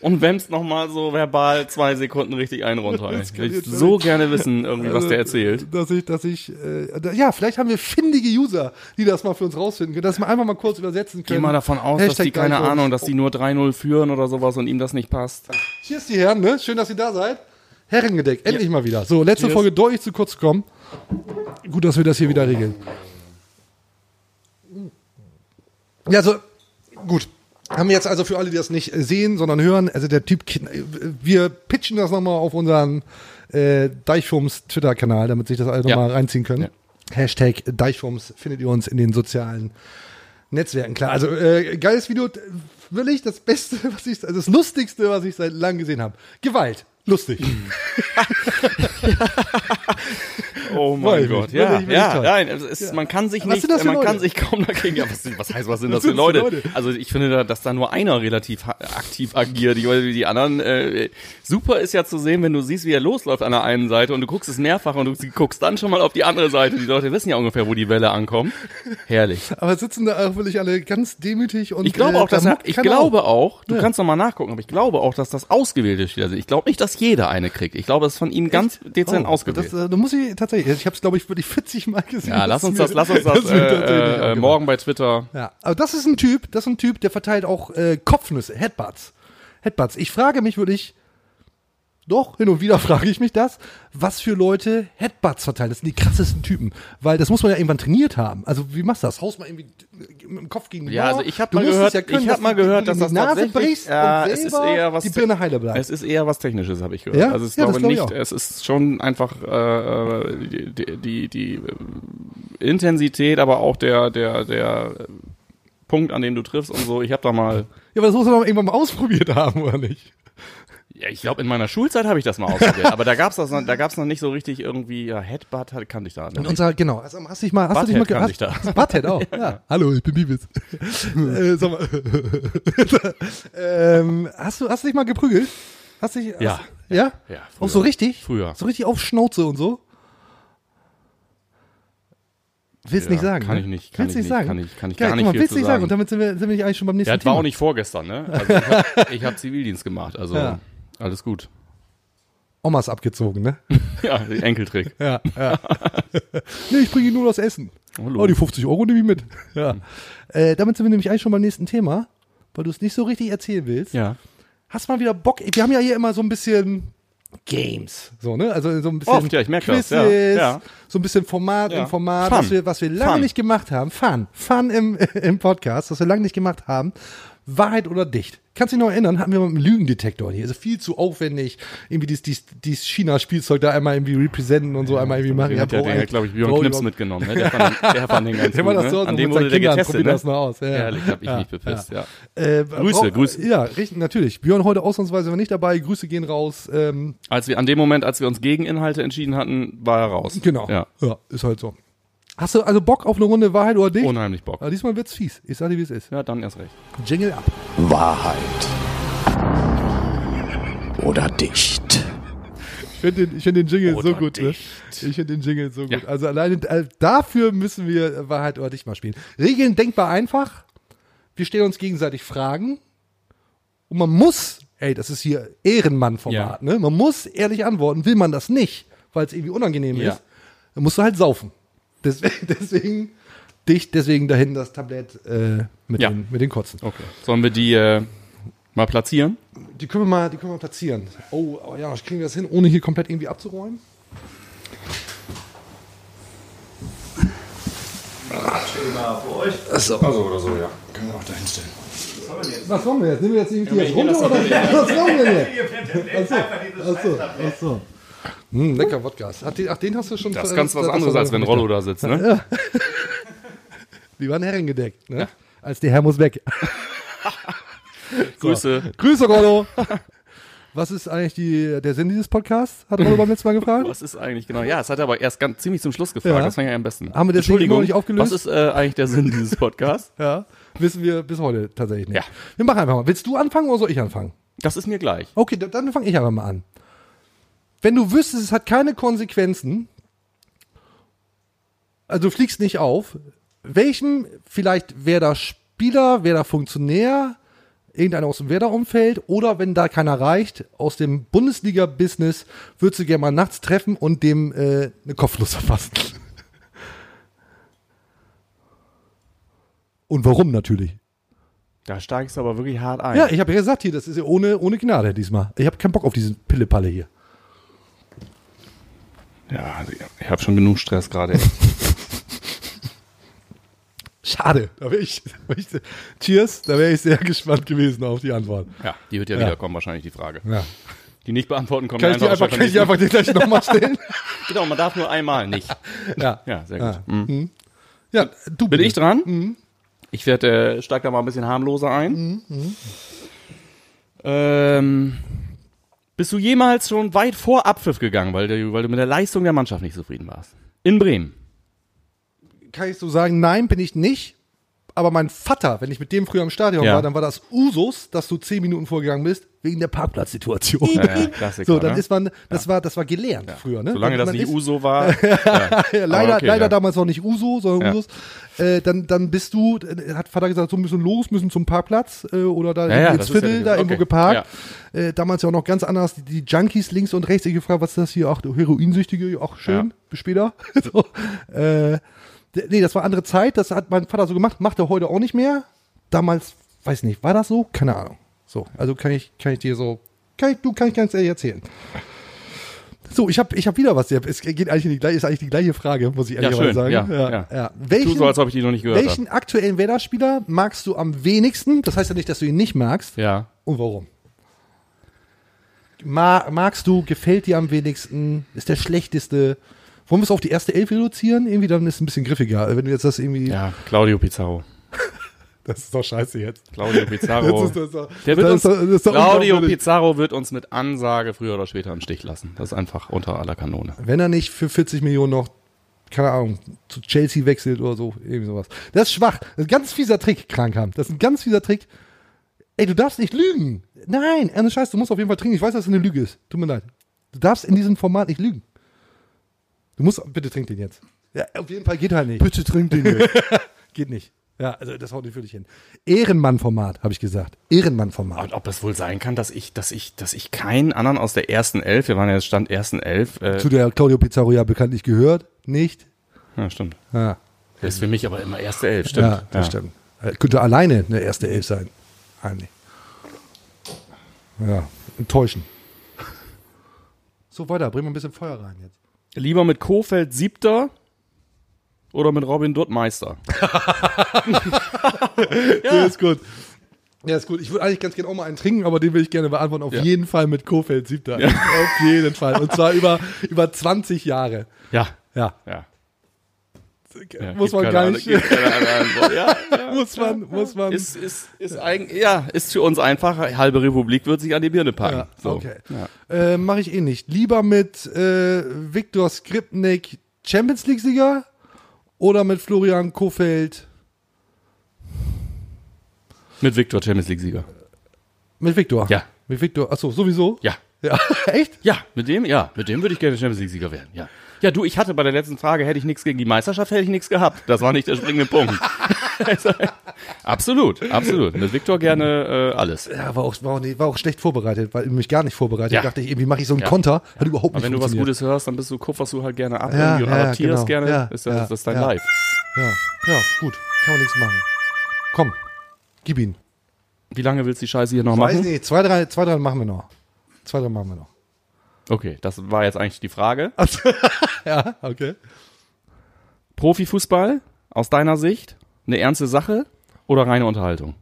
und wämst nochmal so verbal zwei Sekunden richtig einen runter. Ich will so gerne wissen, irgendwie, was der erzählt. Dass ich, dass ich, äh, ja, vielleicht haben wir findige User, die das mal für uns rausfinden können, dass wir einfach mal kurz übersetzen können. Geh mal davon aus, dass Hashtag die, keine. Ahnung, dass die nur 3-0 führen oder sowas und ihm das nicht passt. Hier ist die Herren, ne? Schön, dass ihr da seid. Herrengedeck, endlich mal wieder. So, letzte Cheers. Folge deutlich zu kurz gekommen. Gut, dass wir das hier wieder regeln. Ja, also gut. Haben wir jetzt also für alle, die das nicht äh, sehen, sondern hören, also der Typ, äh, wir pitchen das nochmal auf unseren äh, Deichfums Twitter-Kanal, damit sich das alle Ja. nochmal reinziehen können. Ja. Hashtag Deichfums findet ihr uns in den sozialen Netzwerken. Klar, also äh, geiles Video, t- wirklich das Beste, was ich, also das Lustigste, was ich seit langem gesehen habe. Gewalt. Lustig. Oh mein Gott, wirklich, ja, ja, nein, es ist, man kann sich nicht, man kann Leute? sich kaum dagegen, ja, was, sind- was heißt, was sind Was das für Leute? Leute? Also ich finde, da, dass da nur einer relativ aktiv agiert, die, die anderen, äh, super ist ja zu sehen, wenn du siehst, wie er losläuft an der einen Seite und du guckst es mehrfach und du guckst dann schon mal auf die andere Seite, die Leute wissen ja ungefähr, wo die Welle ankommt. Herrlich. Aber sitzen da auch wirklich alle ganz demütig und Ich glaube äh, auch, dass da er, ich glaube auf. auch, du Ja. kannst noch mal nachgucken, aber ich glaube auch, dass das ausgewählte Spieler sind. Ich glaube nicht, dass jeder eine kriegt. Ich glaube, es ist von ihm ganz dezent Oh, ausgewählt. Das, äh, da muss ich tatsächlich, ich habe es glaube ich wirklich 40 Mal gesehen. ja, lass Das uns das, lass uns das tatsächlich äh, äh, morgen bei Twitter. Ja, aber das ist ein Typ, das ist ein Typ, der verteilt auch äh, Kopfnüsse, Headbutts. Headbutts. Ich frage mich wirklich, doch, hin und wieder frage ich mich das, was für Leute Headbutts verteilen. Das sind die krassesten Typen. Weil das muss man ja irgendwann trainiert haben. Also wie machst du das? Haust mal irgendwie mit dem Kopf gegen die Ja, Mauer? also ich habe mal gehört, ja können, ich dass habe mal gehört, dass das Nase tatsächlich, brichst ja, und es ist eher was die Birne heile bleibt. Es ist eher was Technisches, habe ich gehört. Ja? Also ich Ja, glaube glaub ich nicht, es ist schon einfach äh, die, die, die, die äh, Intensität, aber auch der der der äh, Punkt, an dem du triffst und so. Ich habe da mal, Ja, aber das muss man doch irgendwann mal ausprobiert haben, oder nicht? Ja, ich glaube in meiner Schulzeit habe ich das mal ausprobiert, aber da gab's das, noch- da gab's noch nicht so richtig irgendwie ja, Headbutt kannte ich da. In nicht. unser, genau, also hast dich mal, hast du dich mal kannte ich hast, da. Butthead auch, ja. Hallo, ich bin Bibis. äh, sag mal, ähm, hast du, hast du dich mal geprügelt? Hast dich, Ja. Hast, ja? Ja, Auch früher. so richtig? Früher. So richtig auf Schnauze und so? Willst Ja, nicht sagen. kann ne? ich nicht, kann willst ich nicht sagen. kann ich- kann ich Geil, gar guck nicht mal, viel willst nicht sagen. sagen. Und damit sind wir, sind wir nicht eigentlich schon beim nächsten Ja, das war Thema. auch nicht vorgestern, ne? Also ich habe hab Zivildienst gemacht, also Ja. Alles gut. Omas abgezogen, ne? Ja, Enkeltrick. Ja, ja. nee, ich bringe Ihnen nur das Essen. Hallo. Oh, die 50 Euro nehme ich mit. Ja. Äh, damit sind wir nämlich eigentlich schon beim nächsten Thema, weil du es nicht so richtig erzählen willst. Ja. Hast mal wieder Bock? Wir haben ja hier immer so ein bisschen Games, so ne? Also so ein bisschen Oft, ja, ich merk das, Quizzes, ja, ja. so ein bisschen Format Ja. im Format, Fun. was wir, was wir lange Fun. nicht gemacht haben. Fun, Fun im, im Podcast, was wir lange nicht gemacht haben. Wahrheit oder dicht? Kannst du dich noch erinnern? Hatten wir mal einen Lügendetektor hier. Also viel zu aufwendig. Irgendwie dieses, dieses, dieses China-Spielzeug da einmal irgendwie representen und so einmal irgendwie machen. Den hat, ja, glaube ich, Björn ich Knips mitgenommen. Ne? Der, fand, der fand den ganz Der gut. das so, ne? so An dem wurde der Kindern, getestet. Ne? das noch aus. Ja. Herrlich, hab ich Ja, mich bepisst, ja. Äh, Grüße, brauch- Grüße. Ja, richtig, natürlich. Björn heute ausnahmsweise war nicht dabei. Grüße gehen raus. Ähm, Als wir, an dem Moment, als wir uns gegen Inhalte entschieden hatten, war er raus. genau. Ja. ja, ist halt so. Hast du also Bock auf eine Runde Wahrheit oder dicht? Unheimlich Bock. Ja, diesmal wird's fies. Ich sag dir, wie es ist. Ja, dann erst recht. Jingle ab. Wahrheit oder dicht. Ich finde den, ich find den Jingle Oder so gut. Ne? Ich finde den Jingle so gut. Also alleine äh, dafür müssen wir Wahrheit oder dicht mal spielen. Regeln denkbar einfach. Wir stellen uns gegenseitig Fragen. Und man muss, ey, das ist hier Ehrenmann-Format, ne? Man muss ehrlich antworten. Will man das nicht, weil es irgendwie unangenehm Ja. ist, dann musst du halt saufen. Deswegen, deswegen dicht, deswegen dahin das Tablett äh, mit, Ja. den, mit den Kotzen. Okay. Sollen wir die äh, mal platzieren? Die können wir mal, die können wir platzieren. Oh, aber ja, kriegen wir das hin, ohne hier komplett irgendwie abzuräumen? Achso. Also oder so, ja. Können wir auch dahin stellen. Was wollen wir jetzt? Nehmen wir jetzt irgendwie jetzt runter oder was wollen wir jetzt? Achso, achso. Hm, lecker Wodka. Hat die, ach, den hast du schon Das ist ganz was das- anderes, das- als wenn Rollo da sitzt, ne? Die waren herrengedeckt, ne? Als der Herr muss weg. Grüße. Grüße, Rollo. Was ist eigentlich die, der Sinn dieses Podcasts? Hat Rollo beim letzten Mal gefragt. Was ist eigentlich genau? Ja, es hat er aber erst ganz ziemlich zum Schluss gefragt. Ja. Das fand ich ja am besten. Haben wir deswegen Entschuldigung, nicht aufgelöst? Was ist äh, eigentlich der Sinn dieses Podcasts? Ja, wissen wir bis heute tatsächlich nicht. Ja. Wir machen einfach mal. Willst du anfangen oder soll ich anfangen? Das ist mir gleich. Okay, dann- dann fange ich einfach mal an. Wenn du wüsstest, es hat keine Konsequenzen, also du fliegst nicht auf, welchem, vielleicht wer da Spieler, wer da Funktionär, irgendeiner aus dem Werder-Umfeld oder wenn da keiner reicht, aus dem Bundesliga-Business, würdest du gerne mal nachts treffen und dem äh, eine Kopfnuss verpassen. Und warum natürlich? Da steigst du aber wirklich hart ein. Ja, ich habe ja gesagt, hier, das ist ja ohne, ohne Gnade diesmal. Ich habe keinen Bock auf diesen Pillepalle hier. Ja, also, ich habe schon genug Stress gerade. Schade. Da wäre ich, da wär ich, cheers, da wäre ich sehr gespannt gewesen auf die Antwort. Ja, die wird ja, Ja. wiederkommen, wahrscheinlich die Frage. Ja. Die nicht beantworten kommt Kann ich die einfach, kann ich die einfach gleich nochmal stellen? Genau, man darf nur einmal nicht. Ja. Ja, sehr Ja. gut. Mhm. Ja, du Bin ich dran? Ich werde, äh, steig da mal ein bisschen harmloser ein. Ähm, bist du jemals schon weit vor Abpfiff gegangen, weil du, weil du mit der Leistung der Mannschaft nicht zufrieden warst? In Bremen. Kann ich so sagen, nein, bin ich nicht. Aber mein Vater, wenn ich mit dem früher im Stadion Ja. war, dann war das Usus, dass du zehn Minuten vorgegangen bist, wegen der Parkplatzsituation. Ja, ja, Klassiker, so, dann ne? ist man, das war, das war gelernt früher, ne? Solange das nicht ist- Uso war. ja, leider, okay, leider damals noch nicht Uso, sondern. Usus. Äh, dann, dann bist du, äh, hat Vater gesagt, so müssen los, müssen zum Parkplatz äh, oder da ins Viertel, da irgendwo okay, geparkt. Äh, damals ja auch noch ganz anders, die, Junkies links und rechts. Ich gefragt, was ist das hier? Ach, du Heroinsüchtige, auch schön, bis später. so, äh, nee, das war andere Zeit, das hat mein Vater so gemacht, macht er heute auch nicht mehr. Damals, weiß nicht, war das so? Keine Ahnung. So, also kann ich, kann ich dir so, kann ich, du kann ich ganz ehrlich erzählen. So, ich habe ich hab wieder was. Es geht eigentlich in die gleiche, ist eigentlich die gleiche Frage, muss ich Ja, ehrlicherweise schön. sagen. Ja, ja. ja. Tu Welchen, so, als ob ich die noch nicht gehört welchen aktuellen Werder-Spieler magst du am wenigsten? Das heißt ja nicht, dass du ihn nicht magst. Ja. Und warum? Ma magst du, gefällt dir am wenigsten, ist der schlechteste? Wollen wir es auf die erste Elf reduzieren? Irgendwie, dann ist es ein bisschen griffiger. Wenn du jetzt das irgendwie. Ja, Claudio Pizarro. Das ist doch scheiße jetzt. Claudio Pizarro. Jetzt ist das doch- Der wird uns, doch- Claudio. Pizarro wird uns mit Ansage früher oder später im Stich lassen. Das ist einfach unter aller Kanone. Wenn er nicht für 40 Millionen noch, keine Ahnung, zu Chelsea wechselt oder so, irgendwie sowas. Das ist schwach. Das ist ein ganz fieser Trick, Krankham. Das ist ein ganz fieser Trick. Ey, du darfst nicht lügen. Nein, ernst Scheiß, du musst auf jeden Fall trinken. Ich weiß, dass es eine Lüge ist. Tut mir leid. Du darfst in diesem Format nicht lügen. Du musst, bitte trink den jetzt. Ja, auf jeden Fall geht halt nicht. Bitte trink den jetzt. geht nicht. Ja, also das haut nicht wirklich hin. Ehrenmann-Format, habe ich gesagt. Ehrenmann-Format. Und ob es wohl sein kann, dass ich, dass ich, dass ich keinen anderen aus der ersten Elf, wir waren ja jetzt Stand ersten Elf, äh, Zu der Claudio Pizarro ja bekanntlich gehört. Nicht? ja, stimmt. Ja. Der ist für mich aber immer erste Elf, stimmt. Ja, das stimmt. Äh, Könnte alleine eine erste Elf sein. Eigentlich. Ja, enttäuschen. So weiter, bring mal ein bisschen Feuer rein jetzt. Lieber mit Kofeld Siebter oder mit Robin Dutt Meister? Ja, ist gut. Ja, ist gut. Ich würde eigentlich ganz gerne auch mal einen trinken, aber den will ich gerne beantworten. Auf Ja. jeden Fall mit Kofeld siebter. Auf jeden Fall. Und zwar über, über 20 Jahre. Ja. Ja. Ja. Ja, muss man gar nicht. keine. Ja, ja, muss man, muss man. Ist, ist, ist eigentlich, ja, ist für uns einfach, halbe Republik wird sich an die Birne packen. Ja, so. okay. Ja. Äh, Mache ich eh nicht. Lieber mit äh, Viktor Skripnik Champions League-Sieger oder mit Florian Kofeld Mit Viktor Champions League Sieger. mit Viktor? Ja. Mit Viktor, achso, sowieso? Ja. Ja, echt? Ja, mit dem, ja, mit dem würde ich gerne Champions League Sieger werden. Ja. Ja, du, ich hatte bei der letzten Frage, hätte ich nichts gegen die Meisterschaft, hätte ich nichts gehabt. Das war nicht der springende Punkt. Also, absolut, absolut. Mit Viktor gerne äh, alles. Ja, war auch, war, auch nicht, war auch schlecht vorbereitet, weil mich gar nicht vorbereitet. Ja. Da dachte ich, irgendwie mache ich so einen Ja. Konter. Hat überhaupt Aber nicht wenn du was. Gutes hörst, dann bist du, kupferst du halt gerne ab Ja, und ja, adaptierst genau. gerne. Ja, ist das, ja, das ist dein ja. Live. Ja, ja, gut. Kann man nichts machen. Komm, gib ihn. Wie lange willst du die Scheiße hier noch Weiß machen? nicht, zwei, drei, zwei, drei machen wir noch. Zwei, drei machen wir noch. Okay, das war jetzt eigentlich die Frage. ja, okay. Profifußball, aus deiner Sicht, eine ernste Sache oder reine Unterhaltung?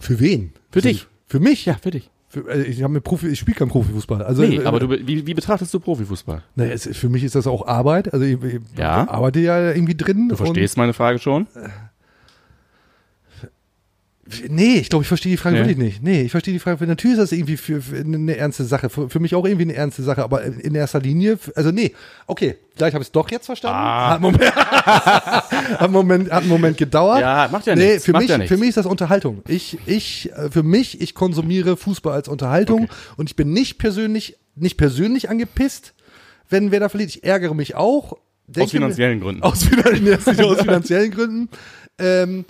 Für wen? Für dich. Für mich? Ja, für dich. Für, äh, ich habe mir Profi, ich spiele kein Profifußball. Also, Nee, äh, aber du, wie, wie betrachtest du Profifußball? Naja, es, für mich ist das auch Arbeit. Also ich, ich Ja. arbeite ja irgendwie drin. Du verstehst meine Frage schon? Nee, ich glaube, ich verstehe die Frage Nee. wirklich nicht. Nee, ich verstehe die Frage. Natürlich ist das irgendwie für, für eine ernste Sache. Für, für mich auch irgendwie eine ernste Sache. Aber in erster Linie, also nee, okay, gleich habe ich es doch jetzt verstanden. Ah. Hat, einen Moment, hat, einen Moment, hat einen Moment gedauert. Ja, macht ja nee, nichts, Für macht mich, ja nichts. für mich ist das Unterhaltung. Ich, ich, äh, für mich, ich konsumiere Fußball als Unterhaltung und ich bin nicht persönlich, nicht persönlich angepisst, wenn wer da verliert. Ich ärgere mich auch. Mir- finanziellen Gründen. Aus, aus finanziellen Gründen. Ähm,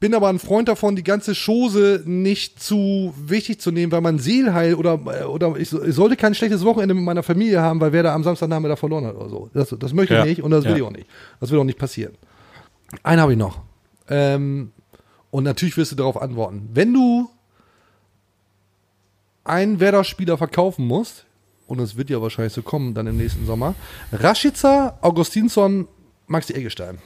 bin aber ein Freund davon, die ganze Chose nicht zu wichtig zu nehmen, weil man Seelheil oder, oder ich, ich sollte kein schlechtes Wochenende mit meiner Familie haben, weil wer da am Samstagnachmittag verloren hat oder so. Das, das möchte Ja. ich nicht und das will Ja. ich auch nicht. Das wird auch nicht passieren. Einen habe ich noch. Ähm, und natürlich wirst du darauf antworten. Wenn du einen Werder-Spieler verkaufen musst, und es wird ja wahrscheinlich so kommen dann im nächsten Sommer, Rashica, Augustinsson, Maxi Eggestein.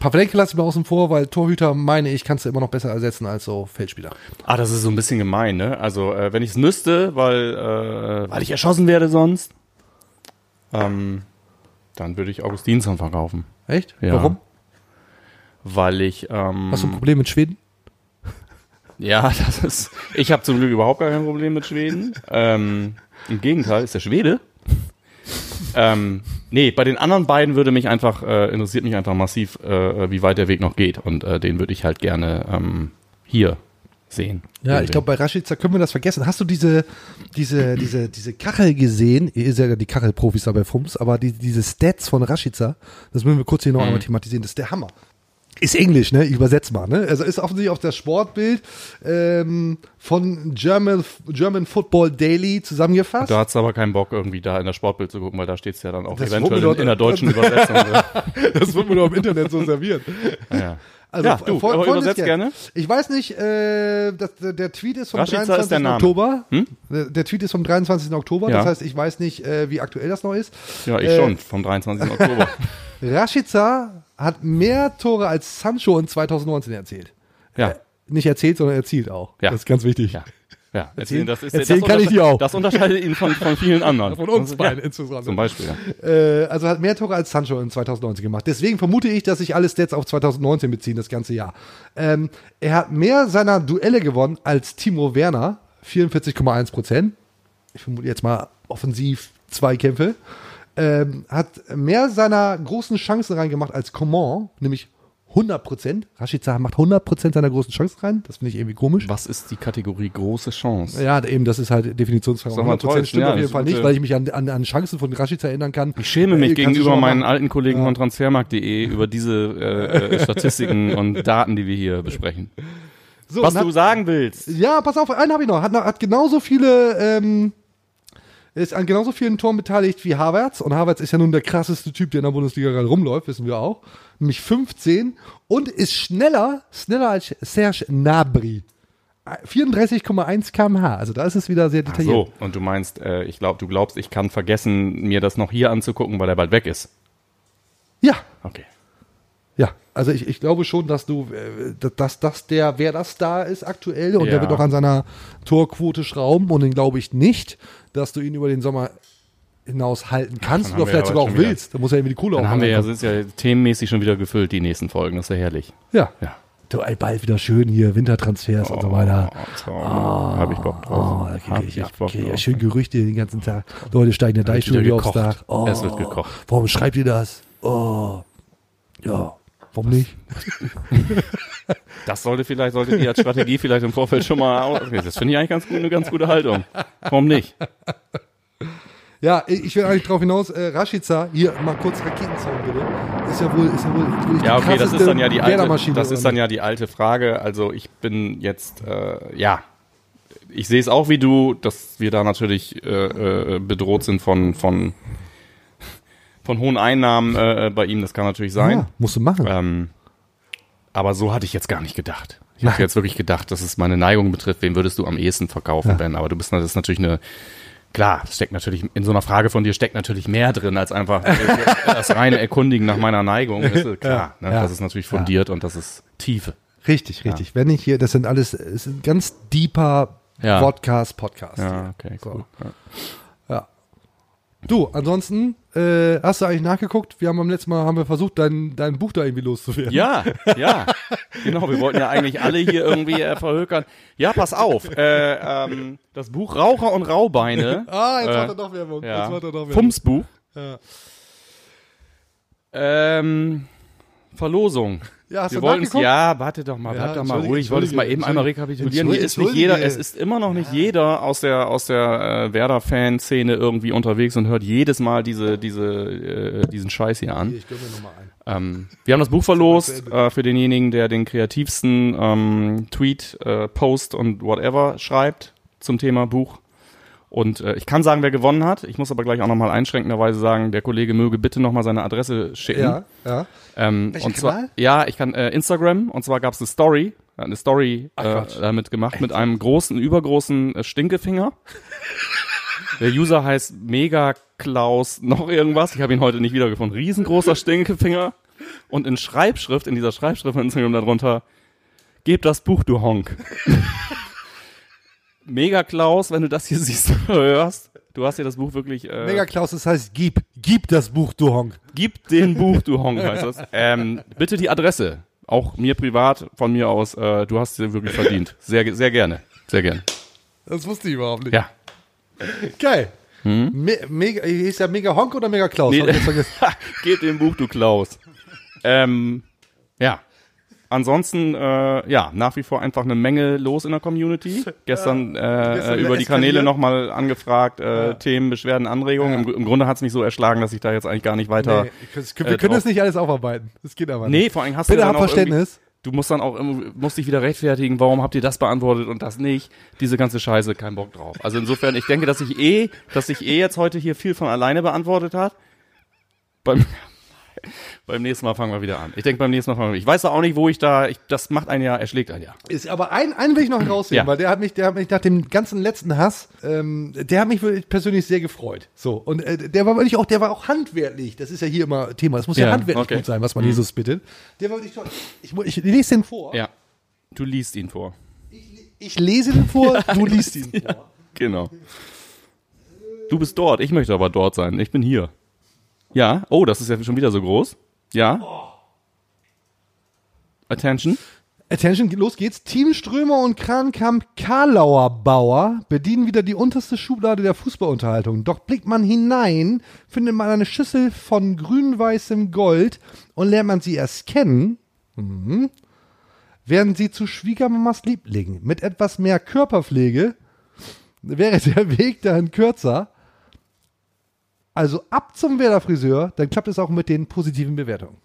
Pavlenka lasse ich mal außen vor, weil Torhüter, meine ich, kannst du immer noch besser ersetzen als so Feldspieler. Ah, das ist so ein bisschen gemein, ne? Also, äh, wenn ich es müsste, weil, äh, weil ich erschossen werde sonst, ähm, dann würde ich Augustinsson verkaufen. Echt? Ja. Warum? Weil ich, ähm, Hast du ein Problem mit Schweden? Ja, das ist. Ich habe zum Glück überhaupt gar kein Problem mit Schweden. Ähm, Im Gegenteil, ist der Schwede. Ähm, nee, bei den anderen beiden würde mich einfach, äh, interessiert mich einfach massiv, äh, wie weit der Weg noch geht. Und äh, den würde ich halt gerne ähm, hier sehen. Ja, ich glaube, bei Rashica können wir das vergessen. Hast du diese, diese, diese, diese Kachel gesehen? Ihr seid ja die Kachelprofis da bei Fums, aber die, diese Stats von Rashica, das müssen wir kurz hier noch Mhm. einmal thematisieren, das ist der Hammer. Ist Englisch, ne? Ich übersetze mal, ne? Also ist offensichtlich auf das Sportbild ähm, von German, German Football Daily zusammengefasst. Da hat's aber keinen Bock, irgendwie da in der Sportbild zu gucken, weil da steht's ja dann auch Das eventuell in, in der deutschen Übersetzung. das wird mir doch im Internet so serviert. Ja. Also, Ja, du, aber folgendes übersetzt gerne. Ich weiß nicht, äh, das, der, Tweet ist vom Rashica 23. ist. Oktober. Hm? Der, der Tweet ist vom 23. Oktober, Ja. das heißt, ich weiß nicht, äh, wie aktuell das noch ist. Ja, ich Äh, schon, vom 23. Oktober. Rashica hat mehr Tore als Sancho in 2019 erzielt. Ja. Äh, nicht erzählt, sondern erzielt auch. Ja. Das ist ganz wichtig. Ja. Ja, Erzählen- das ist, erzählen das kann ich dir auch. Das unterscheidet ihn von, von vielen anderen. Von uns Das- beiden ja, insbesondere. Zum Beispiel, ja. Äh, also hat mehr Tore als Sancho in 2019 gemacht. Deswegen vermute ich, dass sich alle Stats auf 2019 beziehen, das ganze Jahr. Ähm, er hat mehr seiner Duelle gewonnen als Timo Werner, 44,1 Prozent. Ich vermute jetzt mal offensiv Zweikämpfe. Ähm, hat mehr seiner großen Chancen reingemacht als Coman, nämlich 100 Prozent. Rashica macht 100 Prozent seiner großen Chancen rein. Das finde ich irgendwie komisch. Was ist die Kategorie große Chance? Ja, eben, das ist halt Definitionsfrage. Sag mal, 100% toll, stimmt ja, auf jeden Fall nicht, weil ich mich an, an, an Chancen von Rashica erinnern kann. Ich schäme mich Äh, gegenüber meinen alten Kollegen Ja. von transfermarkt.de über diese äh, äh, Statistiken und Daten, die wir hier besprechen. So, Was du hat- sagen willst. Ja, pass auf, einen habe ich noch. Hat, noch- hat genauso viele, ähm, ist an genauso vielen Toren beteiligt wie Havertz. Und Havertz ist ja nun der krasseste Typ, der in der Bundesliga gerade rumläuft, wissen wir auch. Nämlich 15 und ist schneller, schneller als Serge Gnabry. 34,1 km/h. Also da ist es wieder sehr Ach detailliert. so, und du meinst, äh, ich glaube, du glaubst, ich kann vergessen, mir das noch hier anzugucken, weil er bald weg ist. Ja. Okay. Ja, also ich, ich glaube schon, dass du, äh, dass das der, wer das da ist aktuell und Ja. der wird auch an seiner Torquote schrauben und den glaube ich nicht, dass du ihn über den Sommer hinaus halten kannst oder vielleicht sogar auch willst. Da muss ja irgendwie die Kohle Dann auch haben wir ja, sind ja themenmäßig schon wieder gefüllt, die nächsten Folgen. Das ist ja herrlich. Ja. Ja. Du, bald wieder schön hier, Wintertransfers und so weiter. Oh, Habe ich Bock drauf. Oh, kriege ich, ich Bock ja drauf. schön Gerüchte den ganzen Tag. Leute steigen in der Deichstudie aufs. Dach. Oh, Es wird gekocht. Warum schreibt ihr das? Oh, ja, warum nicht? Das sollte vielleicht, solltet ihr als Strategie vielleicht im Vorfeld schon mal aus. Das finde ich eigentlich ganz gut, eine ganz gute Haltung. Warum nicht? Ja, ich will eigentlich drauf hinaus, äh, Rashica, hier mal kurz Raketenzaun bitte. Ist ja wohl, ist ja wohl wirklich Ja, die okay, das ist dann ja die alte, das ist dann ja die alte Frage. Also ich bin jetzt, äh, ja, ich sehe es auch wie du, dass wir da natürlich äh, äh, bedroht sind von von von hohen Einnahmen äh, bei ihm. Das kann natürlich sein. Ja, musst du machen. Ähm, aber so hatte ich jetzt gar nicht gedacht. Ich habe jetzt wirklich gedacht, dass es meine Neigung betrifft. Wen würdest du am ehesten verkaufen, Ben? Aber du bist das ist natürlich eine Klar, das steckt natürlich in so einer Frage von dir steckt natürlich mehr drin als einfach äh, das reine Erkundigen nach meiner Neigung. Ist äh, klar, ne? Ja. das ist natürlich fundiert und das ist Tiefe. Richtig, richtig. Wenn ich hier, das sind alles, es sind ganz deeper Ja. Podcast, Podcast. Ja, okay, So. cool. Du, ansonsten, äh, hast du eigentlich nachgeguckt? Wir haben beim letzten Mal haben wir versucht, dein, dein Buch da irgendwie loszuwerden. Ja, ja, genau. Wir wollten ja eigentlich alle hier irgendwie äh, verhökern. Ja, pass auf. Äh, ähm, das Buch Raucher und Raubeine. Ah, jetzt äh, macht er doch Werbung. Ja. Jetzt macht er doch Werbung. Fumsbuch. Ja. Ähm, Verlosung. Ja, hast wir wollten? Ja, warte doch mal, Ja, bleib doch mal ruhig. Ich wollte es mal eben einmal rekapitulieren. Hier ist nicht jeder, es ist immer noch nicht jeder aus der aus der äh, Werder-Fanszene irgendwie unterwegs und hört jedes Mal diese diese äh, diesen Scheiß hier an. Ich gönn mir nochmal ein. Ähm, wir haben das Buch verlost äh, für denjenigen, der den kreativsten ähm, Tweet, äh, Post und whatever schreibt zum Thema Buch. Und äh, ich kann sagen, wer gewonnen hat. Ich muss aber gleich auch nochmal einschränkenderweise sagen, der Kollege möge bitte nochmal seine Adresse schicken. Ja, ja. Ähm, und zwar, Kanal? ja, ich kann äh, Instagram und zwar gab es eine Story, eine Story Ach, äh, damit gemacht mit einem großen, übergroßen äh, Stinkefinger. Der User heißt Mega Klaus noch irgendwas. Ich habe ihn heute nicht wiedergefunden. Riesengroßer Stinkefinger. und in Schreibschrift, in dieser Schreibschrift von Instagram darunter, gib das Buch, du Honk. Mega Klaus, wenn du das hier siehst oder hörst, du hast dir das Buch wirklich. Äh, Mega Klaus, das heißt, gib, gib das Buch, du Honk. Gib den Buch, du Honk, heißt das. Ähm, bitte die Adresse. Auch mir privat, von mir aus, äh, du hast sie wirklich verdient. Sehr, sehr gerne. Sehr gerne. Das wusste ich überhaupt nicht. Ja. Geil. Me mega, ist ja Mega Honk oder Mega Klaus? Nee. Gib dem Buch, du Klaus. Ähm, ja. Ansonsten, äh, ja, nach wie vor einfach eine Menge los in der Community. Gestern, äh, gestern äh, über die. Kanäle nochmal angefragt, äh, Themen, Beschwerden, Anregungen. Im, Im Grunde hat's mich so erschlagen, dass ich da jetzt eigentlich gar nicht weiter. Nee, wir können, wir können das nicht alles aufarbeiten. Das geht aber Nee, nicht. vor allem hast Bitte du dann auch Verständnis. Du musst dann auch, musst dich wieder rechtfertigen, warum habt ihr das beantwortet und das nicht? Diese ganze Scheiße, kein Bock drauf. Also insofern, ich denke, dass sich eh, dass sich eh jetzt heute hier viel von alleine beantwortet hat. Beim, beim nächsten Mal fangen wir wieder an. Ich denke, beim nächsten Mal fangen wir Ich weiß auch nicht, wo ich da, ich, das macht ein Jahr, erschlägt ein Jahr. Ist aber ein, einen will ich noch herausheben, Ja. weil der hat mich, der hat mich nach dem ganzen letzten Hass, ähm, der hat mich persönlich sehr gefreut. So und äh, der war wirklich auch, der war auch handwerklich. Das ist ja hier immer Thema. Das muss ja, Ja, handwerklich okay. gut sein, was man Mhm. Jesus bittet. Der war wirklich toll. Ich, mu- ich lese den vor. Ja. Du liest ihn vor. Ich lese den vor, du liest ihn vor. Genau. Du bist dort, ich möchte aber dort sein. Ich bin hier. Ja. Oh, das ist ja schon wieder so groß. Ja. Attention. Attention, los geht's. Team Strömer und Krankamp Karlauer Bauer bedienen wieder die unterste Schublade der Fußballunterhaltung. Doch blickt man hinein, findet man eine Schüssel von grün-weißem Gold und lernt man sie erst kennen, mhm, werden sie zu Schwiegermamas Liebling. Mit etwas mehr Körperpflege wäre der Weg dahin kürzer. Also ab zum Werder-Friseur, dann klappt es auch mit den positiven Bewertungen.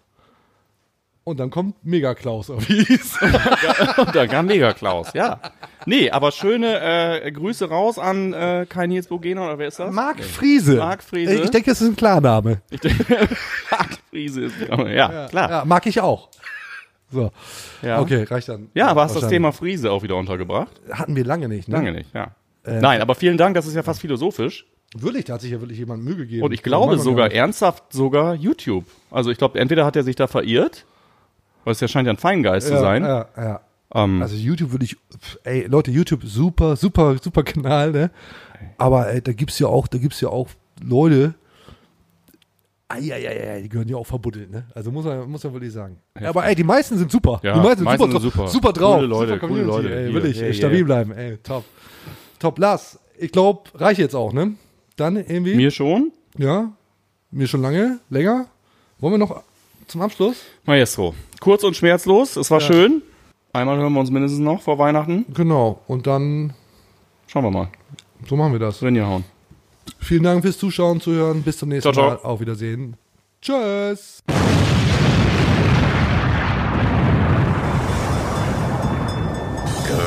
Und dann kommt Mega Klaus auf Wies. Und da kam Mega Klaus, ja. Nee, aber schöne äh, Grüße raus an äh, Kai Nils Bogena, oder wer ist das? Marc Friese. Marc Friese. Ich denke, das ist ein Klarname. Ich denke, Marc Friese ist, ja, klar. Ja, mag ich auch. So. Ja. Okay, reicht dann. Ja, aber hast das. Thema Friese auch wieder untergebracht? Hatten wir lange nicht, ne? Lange nicht, ja. Äh, Nein, aber vielen Dank, das ist ja fast philosophisch. Wirklich, da hat sich ja wirklich jemand Mühe gegeben. Und ich glaube sogar ernsthaft sogar YouTube. Also ich glaube, entweder hat er sich da verirrt, weil es ja scheint ja ein Feingeist zu Ja, sein. Ja, ja. Ähm, Also YouTube würde ich, ey, Leute, YouTube, super, super, super Kanal, ne? Aber ey, da gibt's ja auch, da gibt's ja auch Leute, Eieiei, die gehören ja auch verbuddelt, ne? Also muss man, muss man wirklich sagen. Aber ey, die meisten sind super. Ja, die meisten sind, meisten super, sind super. super drauf. Coole Leute, super coole Leute. Ey, Hier, wirklich, yeah, stabil yeah. bleiben, ey, top. Top, Lars, ich glaube, reicht jetzt auch, ne? Dann irgendwie. Mir schon? Ja, mir schon lange, länger. Wollen wir noch zum Abschluss? Maestro. Kurz und schmerzlos, es war Ja. schön. Einmal hören wir uns mindestens noch vor Weihnachten. Genau, und dann Schauen wir mal. so machen wir das. Rinja Vielen Dank fürs Zuschauen, Zuhören. Bis zum nächsten Ciao, ciao. Mal. Auf Wiedersehen. Tschüss.